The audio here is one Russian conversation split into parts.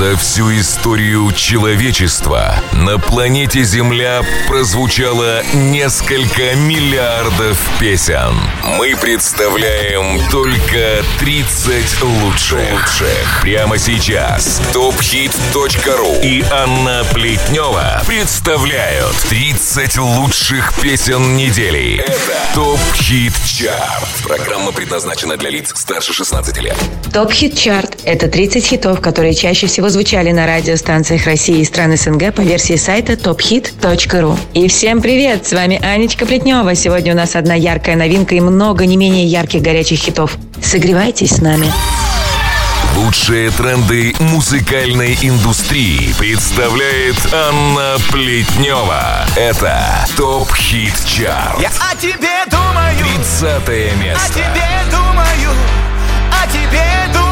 За всю историю человечества на планете Земля прозвучало несколько миллиардов песен. Мы представляем только 30 лучших. Прямо сейчас tophit.ru и Анна Плетнева представляют 30 лучших песен недели. Это ТОП Хит Чарт. Программа предназначена для лиц старше 16 лет. Топ Хит Чарт – это 30 хитов, которые чаще всего звучали на радиостанциях России и стран СНГ по версии сайта tophit.ru. И всем привет! С вами Анечка Плетнева. Сегодня у нас одна яркая новинка и много не менее ярких горячих хитов. Согревайтесь с нами. Лучшие тренды музыкальной индустрии представляет Анна Плетнева. Это ТОП Хит Чарт. Я о тебе думаю, 30 о место. тебе думаю, о тебе думаю.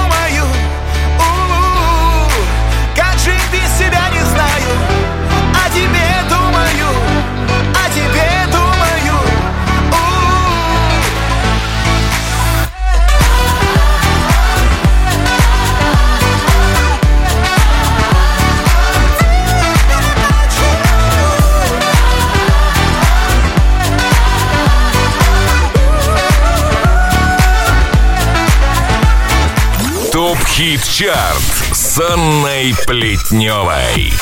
ТОП Хит Чарт с Анной Плетневой.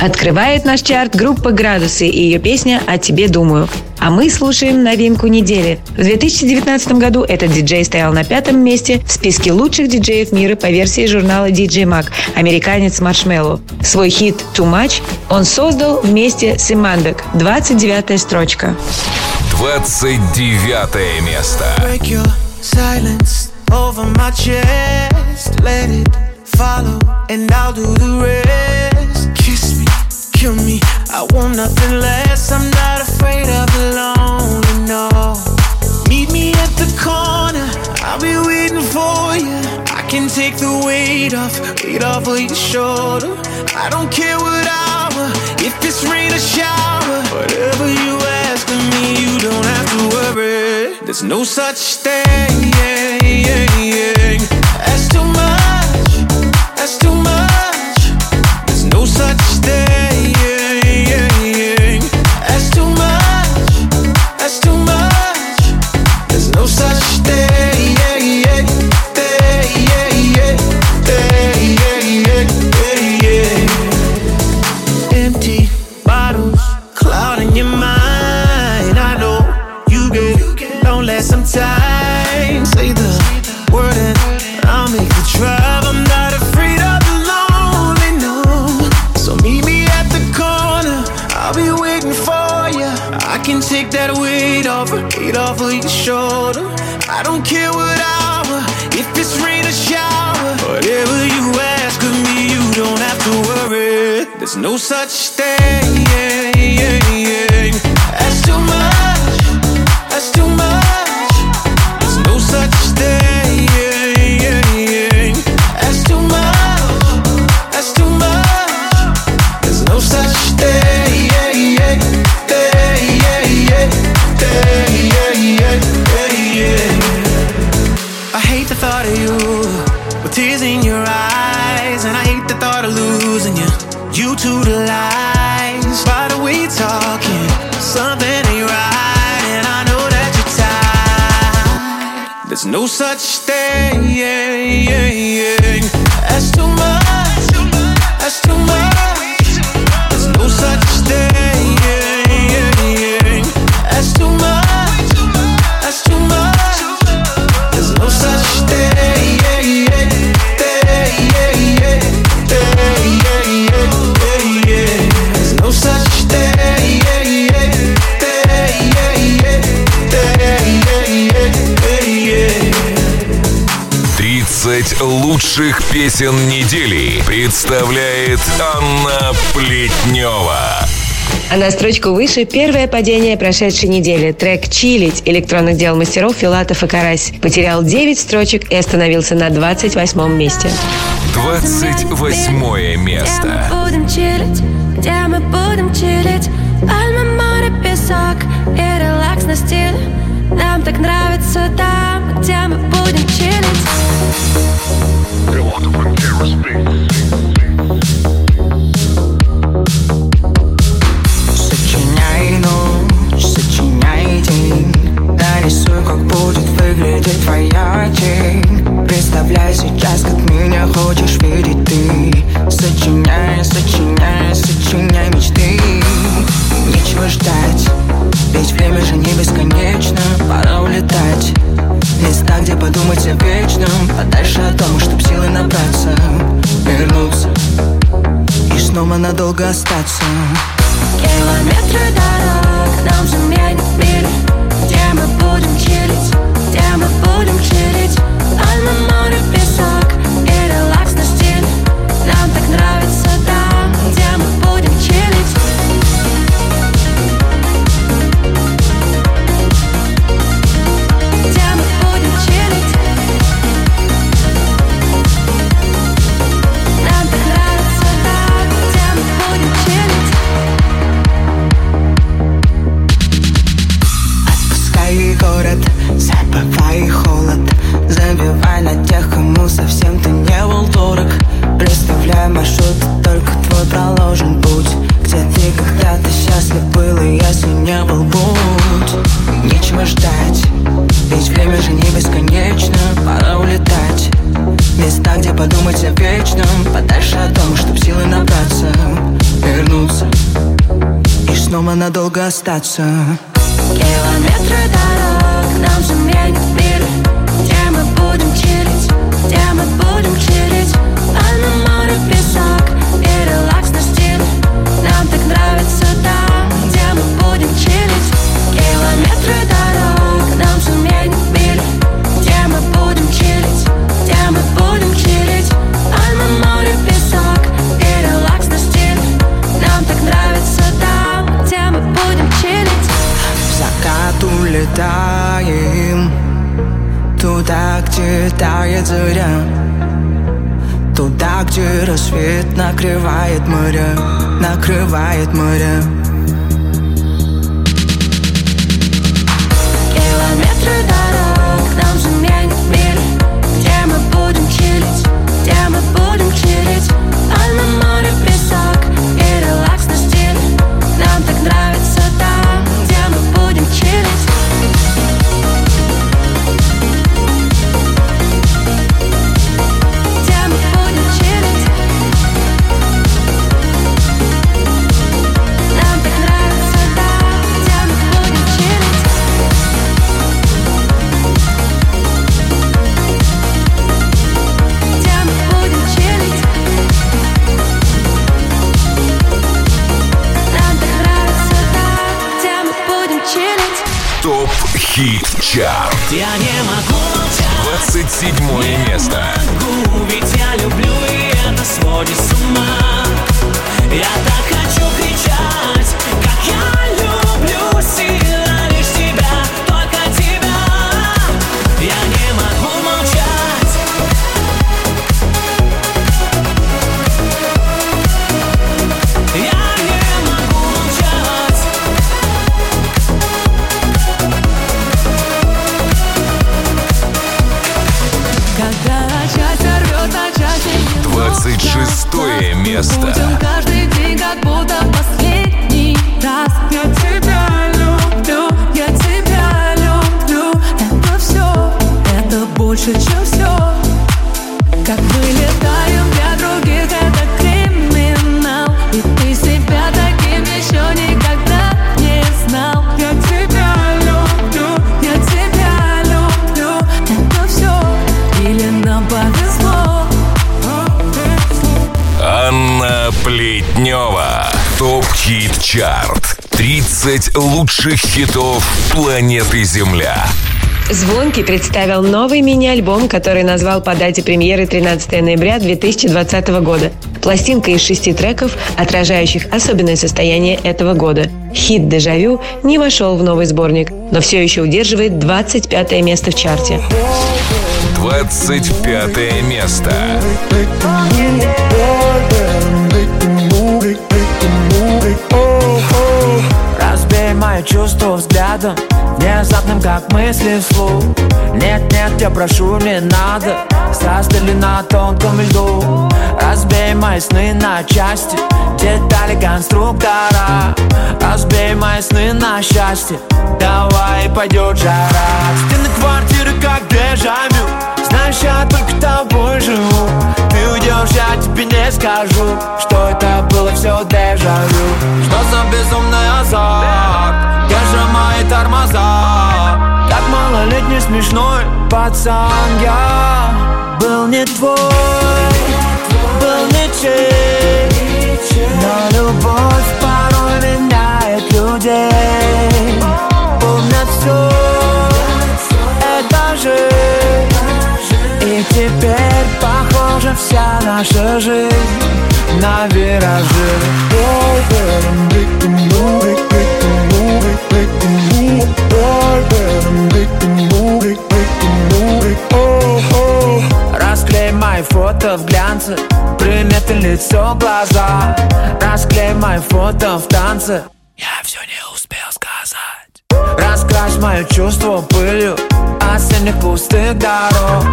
Открывает наш чарт группа «Градусы» и ее песня «О тебе думаю». А мы слушаем новинку недели. В 2019 году этот диджей стоял на пятом месте в списке лучших диджеев мира по версии журнала DJ Mag, американец Маршмелло. Свой хит «Too Much» он создал вместе с Имандек. 29 строчка. 29 место. break your silence over my chest. Let it follow, and I'll do the rest. Kiss me, kill me. I want nothing less. I'm not afraid of the lonely, no. Meet me at the corner. I'll be waiting for you. I can take the weight off, weight off of your shoulder. I don't care what hour, if it's rain or shower. Whatever you ask of me, you don't have to worry. There's no such thing as too much. That's too much. There's no such thing no such thing such thing лучших песен недели представляет Анна Плетнева. А на строчку выше первое падение прошедшей недели. Трек «Чилить» электронных дел мастеров Филатов и Карась потерял 9 строчек и остановился на 28 месте. 28 место. Где мы будем чилить, где мы будем чилить Пальмы, море, песок и релакс на стиле нам так нравится там, где мы будем чилить. Сочиняй ночь, сочиняй день. Нарисуй, как будет выглядеть твоя тень. Представляй сейчас, как меня хочешь видеть ты. Сочиняй, сочиняй, сочиняй мечты. Нечего ждать. Ведь время же не бесконечно. Пора улетать. Места, где подумать о вечном. А дальше о том, чтоб силы набраться. Вернуться. И снова надолго остаться. Километры дорог. Нам же заменит мир. Где мы будем чилить? Где мы будем чилить? Альма-море надолго остаться Километры место. Будем каждый день как будто последний раз Я тебя люблю, я тебя люблю Это все, это больше, чем ТОП Хит Чарт. 30 лучших хитов планеты Земля. Звонкий представил новый мини-альбом, который назвал по дате премьеры 13 ноября 2020 года. Пластинка из шести треков, отражающих особенное состояние этого года. Хит «Дежавю» не вошел в новый сборник, но все еще удерживает 25 место в чарте. 25 место. Чувства взглядом Внезапным, как мысли вслух. Нет, нет, я прошу, не надо. Застыли на тонком льду. Разбей мои сны на части. Детали конструктора. Разбей мои сны на счастье. Давай пойдет жара. Стены квартиры как дежавю. Знаешь, я только тобой живу. Ты уйдешь, я тебе не скажу Что это было все дежавю. Что за смешной пацан Я был не твой, был не чей Но любовь порой меняет людей Помнят все, это же И теперь, похоже, вся наша жизнь на виражи. Baby, baby, baby, baby, baby, oh. Расклей мои фото в глянце. Приметы лицо, глаза? Расклей мои фото в танце. Я все не успел сказать. Раскрась мое чувство пылью Осенних пустых дорог.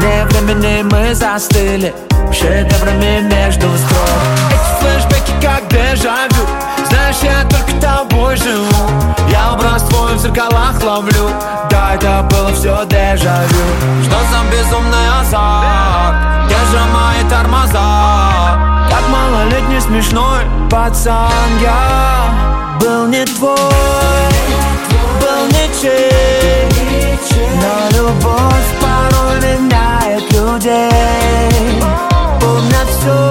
Не времени мы застыли Шедеврами между строк. Эти флешбеки как дежавю Я только тобой живу. Я образ твой в зеркалах ловлю. Да, это было все дежавю. Что за безумный азарт Где же мои тормоза? Как малолетний смешной пацан Я был не твой Был ничей Но любовь порой меняет людей. Помнят все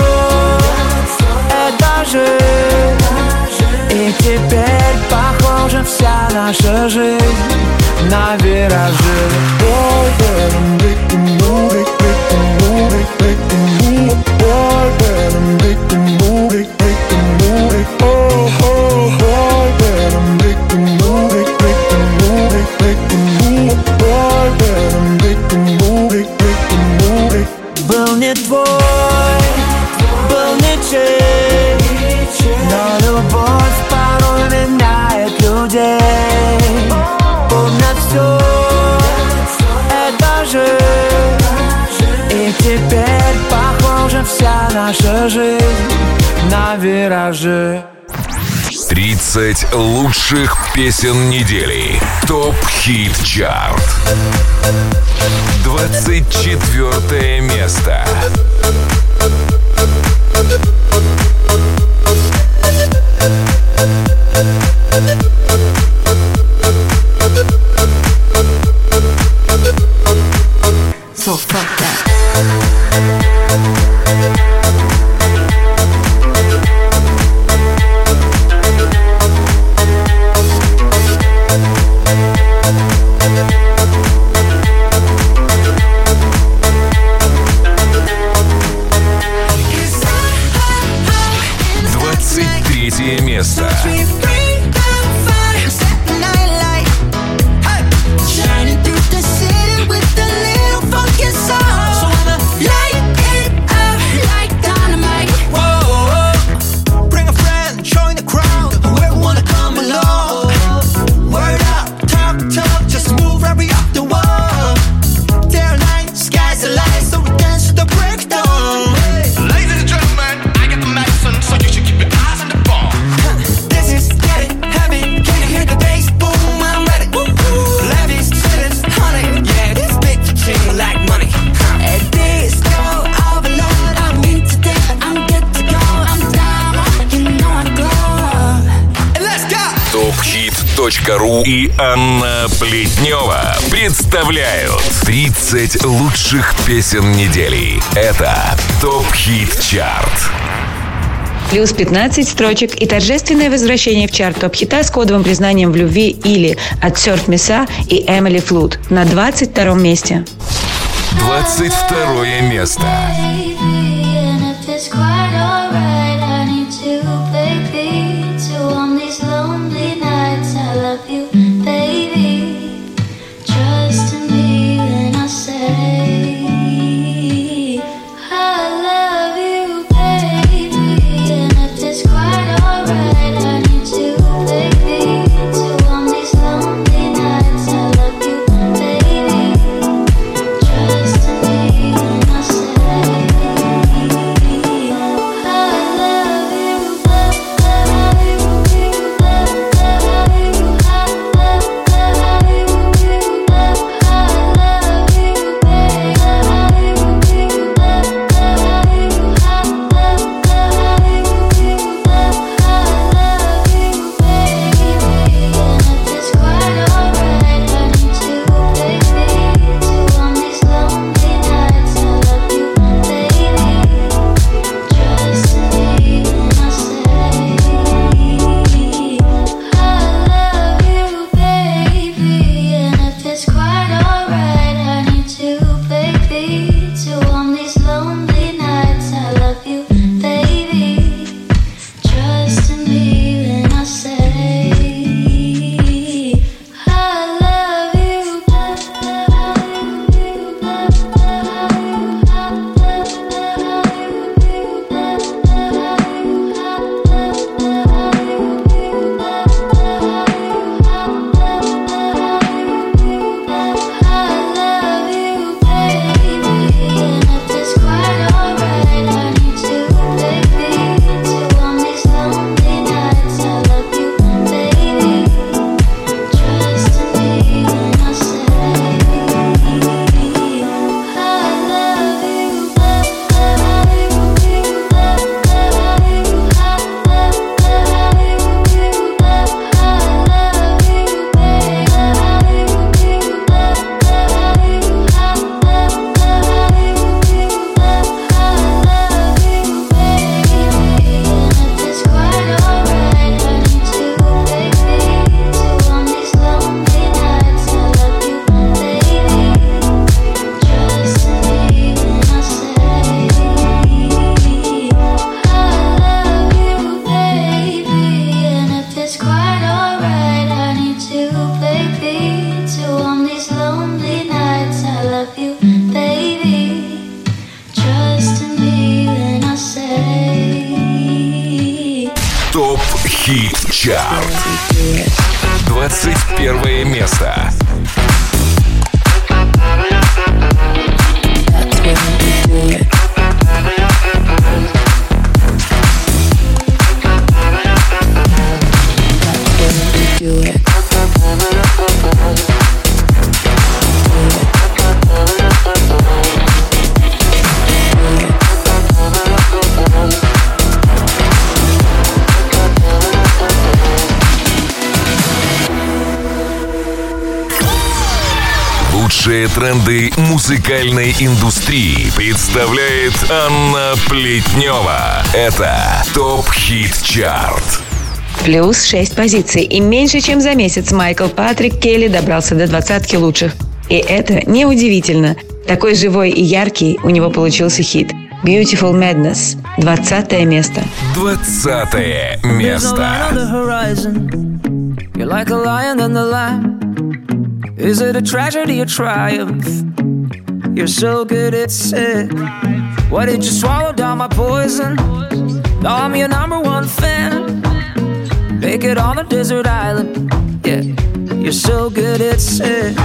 Это жизнь И теперь похожа вся наша жизнь На виражи Boy, better make the move, make, the move Boy, better make the move, лучших песен недели. Топ-хит чарт. 24 место. Топхит.ру и Анна Плетнева представляют 30 лучших песен недели. Это ТОП-хит чарт. Плюс 15 строчек и торжественное возвращение в чарт топ-хита с кодовым признанием в любви или от Сёрф Меса и Эмили Флут на 22 месте. 22 место. Чарт. 21 место. Лучшие тренды музыкальной индустрии представляет Анна Плетнева. Это ТОП Хит Чарт. Плюс 6 позиций. И меньше чем за месяц Майкл Патрик Келли добрался до двадцатки лучших. И это неудивительно. Такой живой и яркий у него получился хит. Beautiful Madness. 20 место. 20 There's no line on место. You're like a lion in the lamb. Is it a tragedy or triumph? You're so good, at it. Why did you swallow down my poison? Now I'm your number one fan. Make it on a desert island. Yeah, you're so good, at sick.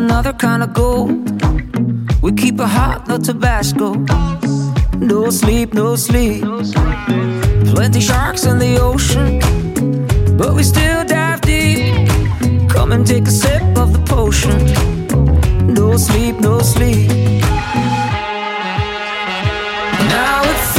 Another kind of gold. We keep it hot, no Tabasco. No sleep, no sleep. Plenty sharks in the ocean, but we still dive deep. Come and take a sip of the potion. No sleep, no sleep. Now it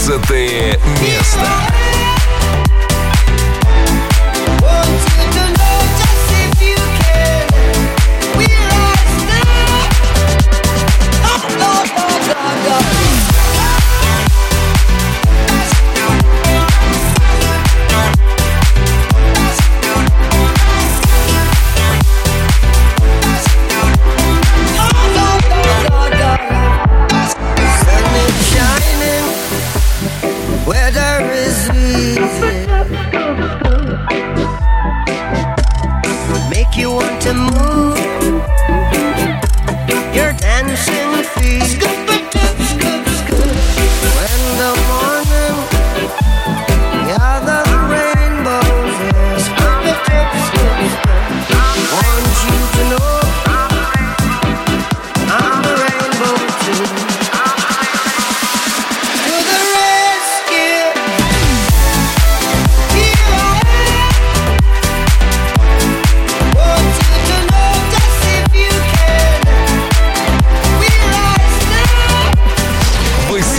19 место.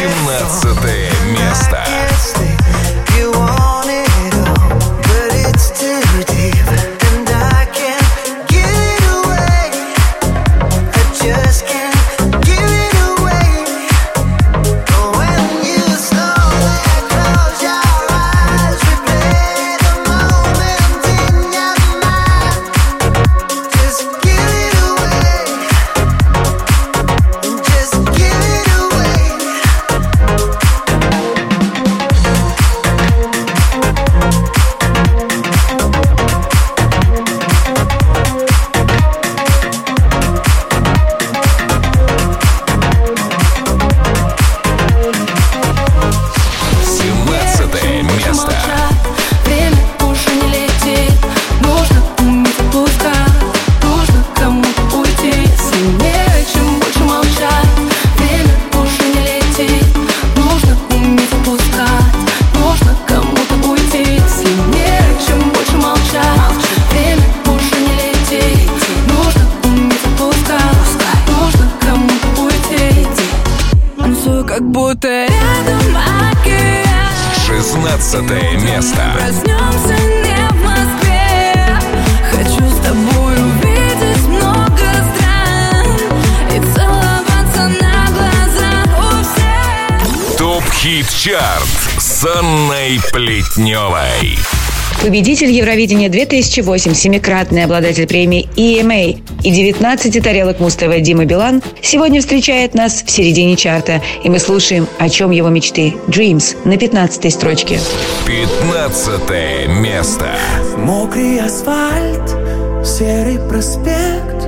17 место. Победитель Евровидения 2008, семикратный обладатель премии EMA и 19 тарелок Муз-ТВ Дима Билан сегодня встречает нас в середине чарта, и мы слушаем, о чем его мечты. Dreams на 15 строчке. 15 место. Мокрый асфальт, серый проспект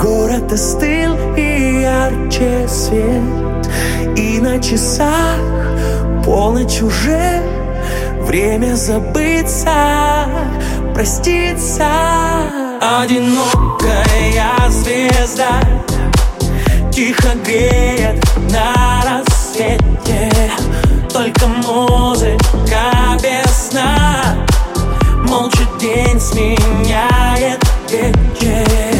Город остыл и ярче свет И на часах полночь уже Время забыться, проститься. Одинокая звезда Тихо греет на рассвете. Только музыка без сна Молча день сменяет вечер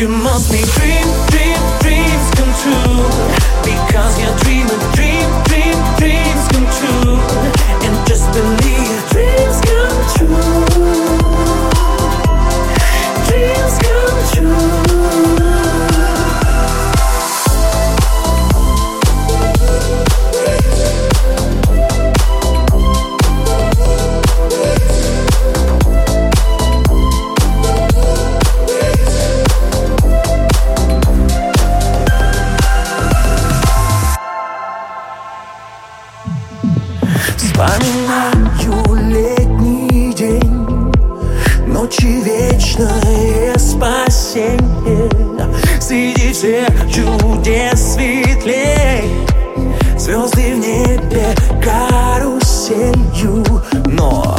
You must be dream, dream, dreams come true. Because your dream Среди всех чудес светлей. Звезды в небе каруселью Но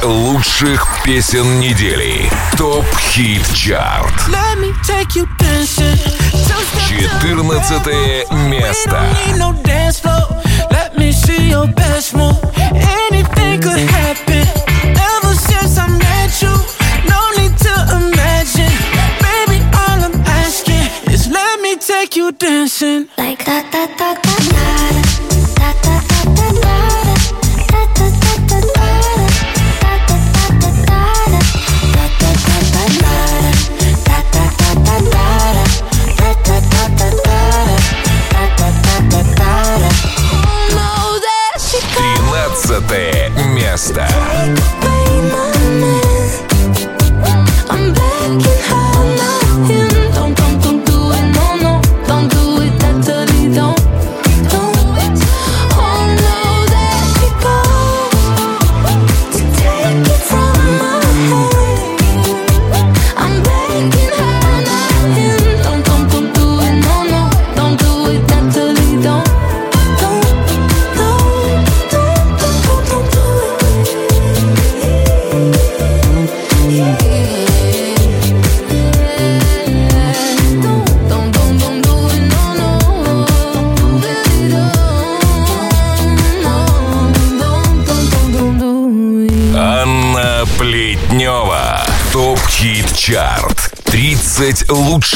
10 лучших песен недели. Топ-хит-чарт. 14 место. Baby, all I'm asking is let me take you dancing. Like that, that, that, that.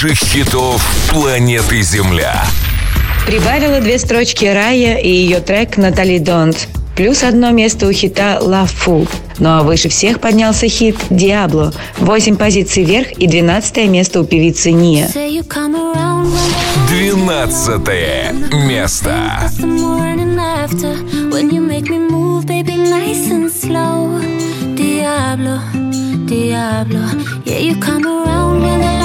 лучших хитов планеты Земля. Прибавила две строчки Рая и ее трек «Натали Донт». Плюс одно место у хита «Love Fool». Ну а выше всех поднялся хит «Диабло». Восемь позиций вверх и двенадцатое место у певицы Ния. Двенадцатое место. Diablo, diablo, yeah, you come around when I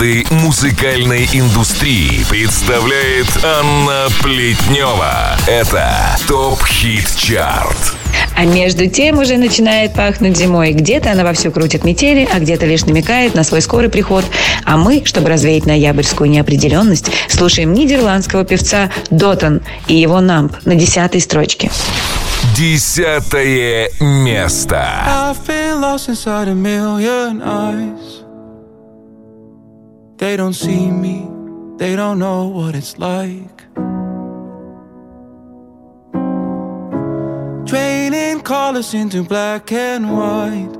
легенды музыкальной индустрии представляет Анна Плетнева. Это ТОП-хит-чарт. А между тем уже начинает пахнуть зимой. Где-то она вовсю крутит метели, а где-то лишь намекает на свой скорый приход. А мы, чтобы развеять ноябрьскую неопределенность, слушаем нидерландского певца Дотон и его намп на десятой строчке. Десятое место. I've been lost inside a million eyes. They don't see me, they don't know what it's like. Draining colors into black and white.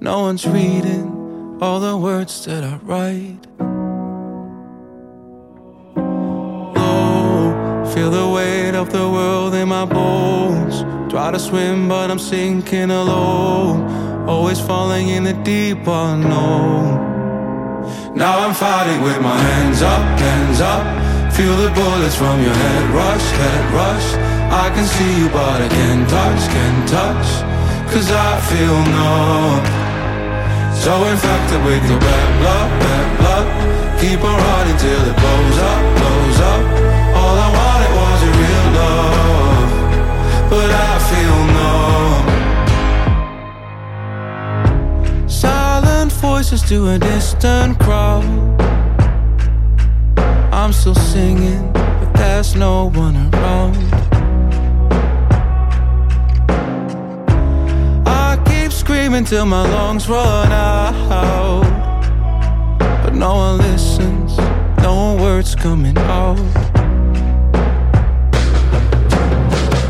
No one's reading all the words that I write. Oh, feel the weight of the world in my bones. Try to swim, but I'm sinking alone. Always falling in the deep unknown. Now I'm fighting with my hands up, hands up. Feel the bullets from your head rush, head rush. I can see you, but I can't touch, can't touch. Cause I feel numb. So infected with your bad blood, bad blood. Keep on running till it blows up, blows up. Voices to a distant crowd. I'm still singing, but there's no one around. I keep screaming till my lungs run out. But no one listens, no words coming out.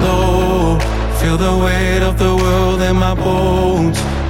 Low, feel the weight of the world in my bones.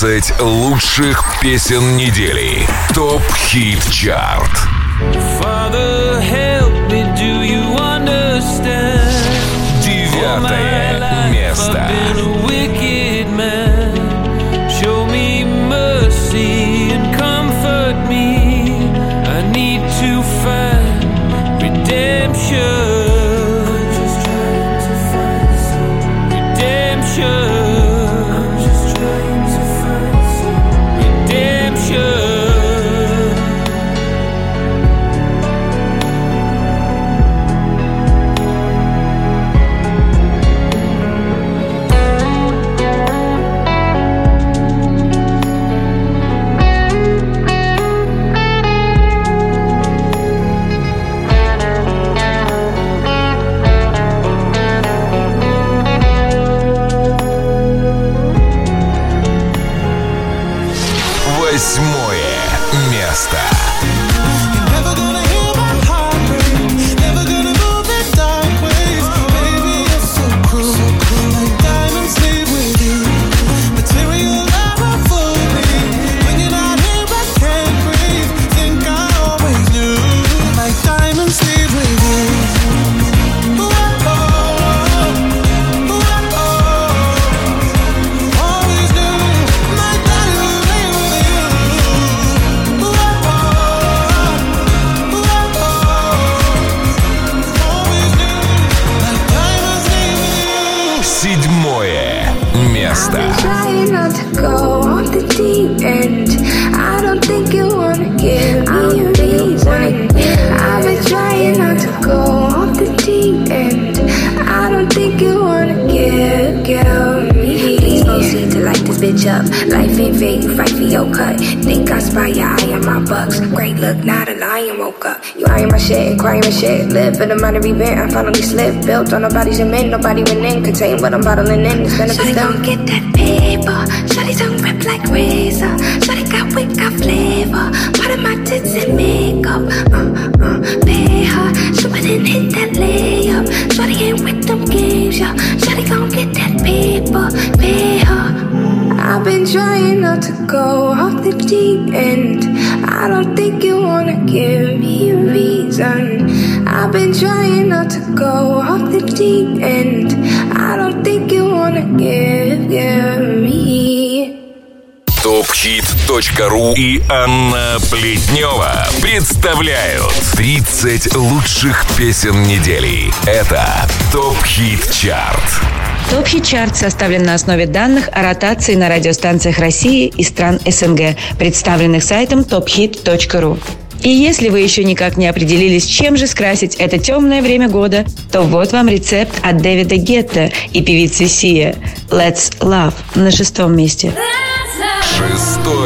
20 лучших песен недели. Топ-хит-чарт. Девятое место. redemption. Redemption. Benjamin. Nobody within contain what I'm bottling in. It's gonna Shawty gon' get that paper. Shawty don't rip like razor. Shawty got wit, got flavor. Part of my tits and makeup. Uh, uh, pay her. Shoot and hit that layup. Shawty ain't with them games, yeah. Shawty gon' get that paper. Pay her. I've been trying not to go off the deep end. I don't think you wanna give me a reason. I've been trying not to go off the deep end. I don't think you wanna give, give me. Топчит.ру и Анна Плетнева представляют 30 лучших песен недели. Это ТОП Хит Чарт. Топ-хит чарт составлен на основе данных о ротации на радиостанциях России и стран СНГ, представленных сайтом tophit.ru. И если вы еще никак не определились, чем же скрасить это темное время года, то вот вам рецепт от Дэвида Гетта и певицы Сия. Let's Love на шестом месте. Шестой.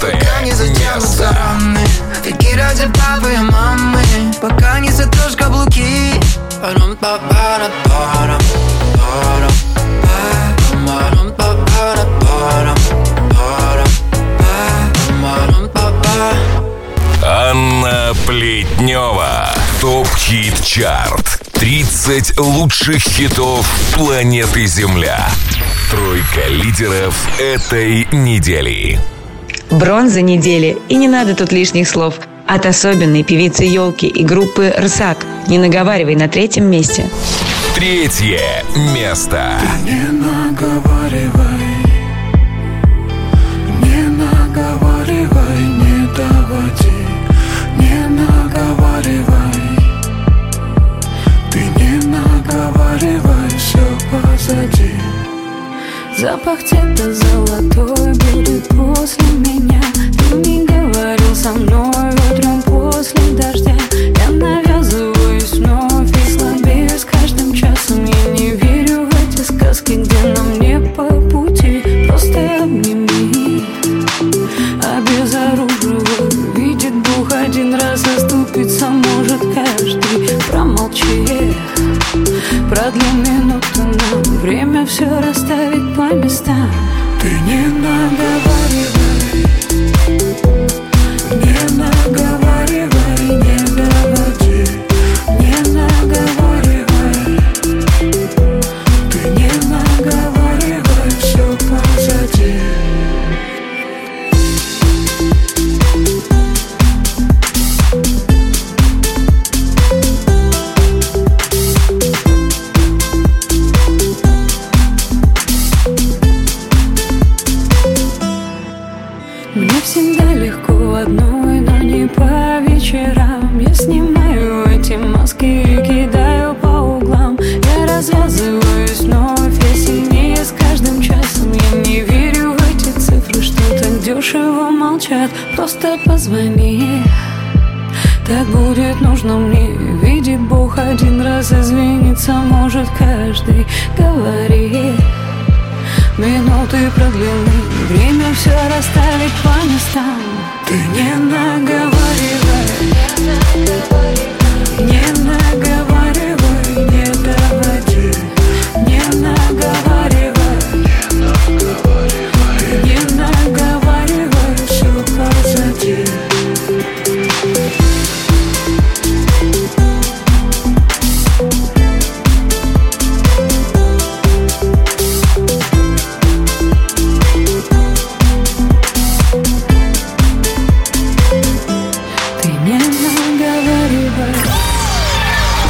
Пока не затянутся раны Веки ради папы и мамы Пока не сотрешь каблуки Парам па пара парам парам парам парам па пара парам парам парам па па Анна Плетнева. Топ-хит чарт. 30 лучших хитов планеты Земля. Тройка лидеров этой недели. Бронза недели, и не надо тут лишних слов. От особенной певицы елки и группы «Рсак». Не наговаривай на третьем месте. Третье место. Не наговаривай Не наговаривай, не доводи Не наговаривай Ты не наговаривай, все позади Запах цвета золотой будет после меня. Ты не говорил со мной утром после дождя. Я навязываюсь вновь и слабею с каждым часом. Я не верю в эти сказки, где нам не по пути. Просто обними Обезоруживаю. Видит Бог один раз оступиться может каждый. Промолчи Продли минуту нам Время все расставить по местам. Ты не наговаривай Не наговаривай,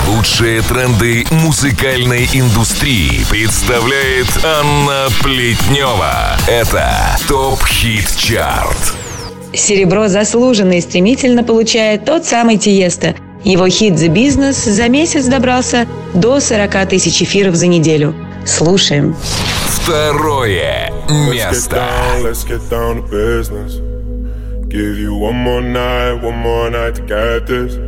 Лучшие тренды музыкальной индустрии представляет Анна Плетнева. Это ТОП Хит Чарт. Серебро заслуженно и стремительно получает тот самый Тиеста. Его хит «The Business» за месяц добрался до 40 тысяч эфиров за неделю. Слушаем. Второе Let's get место. down, let's get down to business. Give you one more night, one more night to get this.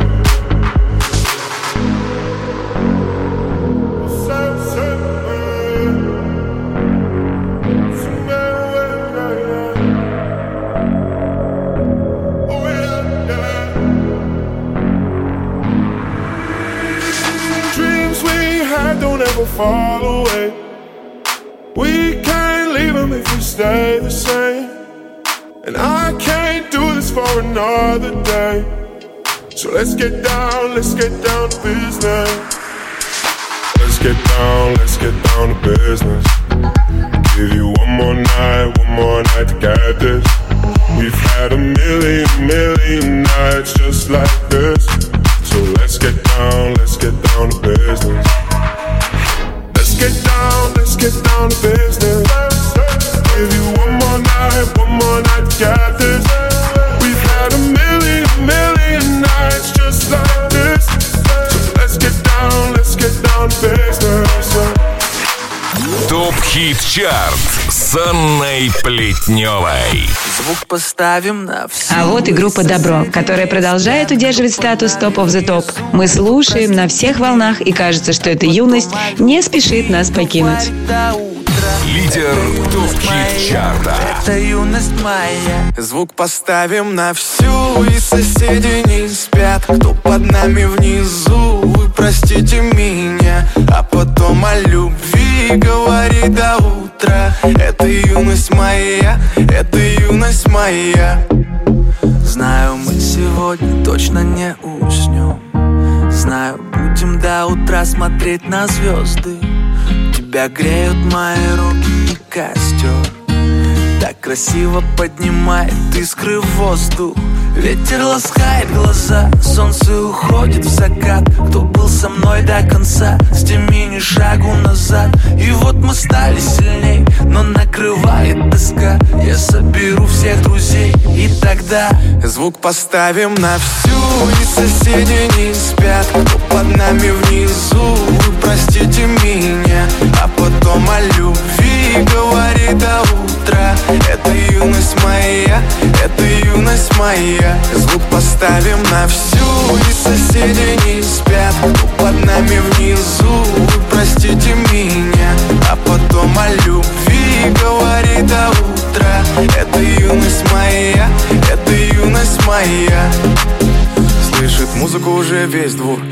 Let's get down, let's get down to business. Let's get down, let's get down to business. Give you one more night, one more night to get this. С Анной Плетневой. Звук поставим на все. А вот и группа «Добро», которая продолжает удерживать статус «Топ of the Top». Мы слушаем на всех волнах, и кажется, что эта юность не спешит нас покинуть. Лидер топ-хит чарта. Это юность моя. Звук поставим на всю И соседи не спят Кто под нами внизу Вы простите меня А потом о любви говори до утра. Это юность моя Это юность моя. Знаю, мы сегодня точно не уснем. Знаю, будем до утра смотреть на звезды. Тебя греют мои руки и костер. Так красиво поднимает искры в воздух Ветер ласкает глаза, солнце уходит в закат. Кто был со мной до конца, сними ни шагу назад. И вот мы стали сильней, но накрывает тоска. Я соберу всех друзей, и тогда Звук поставим на всю. И соседи не спят Кто под нами внизу. Вы простите меня А потом о любви говори до утра Это юность моя Это юность моя Звук поставим на всю И соседи не спят. Кто под нами внизу Вы простите меня. А потом о любви говори до утра Это юность моя Это юность моя Слышит музыку уже весь двор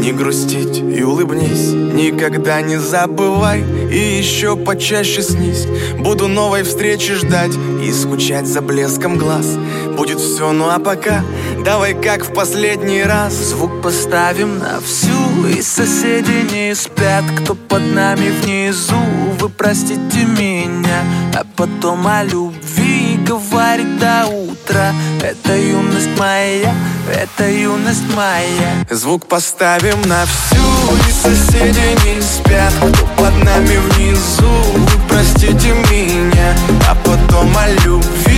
не грустить и улыбнись Никогда не забывай. И еще почаще снись. Буду новой встречи ждать и скучать за блеском глаз. Будет все, ну а пока давай как в последний раз. Звук поставим на всю И соседи не спят. Кто под нами внизу Вы простите меня. А потом о любви говорит до утра. Это юность моя Это юность моя. Звук поставим на всю И соседи не спят. Кто под нами внизу простите меня. А потом о любви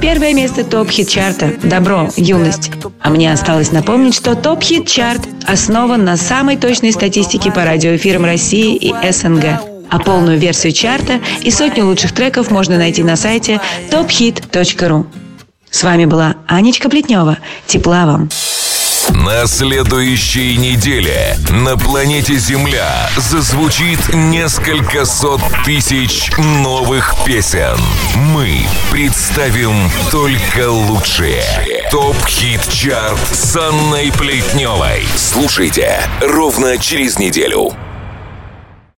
Первое место топ-хит-чарта «Добро. Юность». А мне осталось напомнить, что топ-хит-чарт основан на самой точной статистике по радиоэфирам России и СНГ. А полную версию чарта и сотню лучших треков можно найти на сайте tophit.ru. С вами была Анечка Плетнева. Тепла вам! На следующей неделе на планете Земля зазвучит несколько сот тысяч новых песен. Мы представим только лучшие. Топ-хит-чарт с Анной Плетневой. Слушайте ровно через неделю.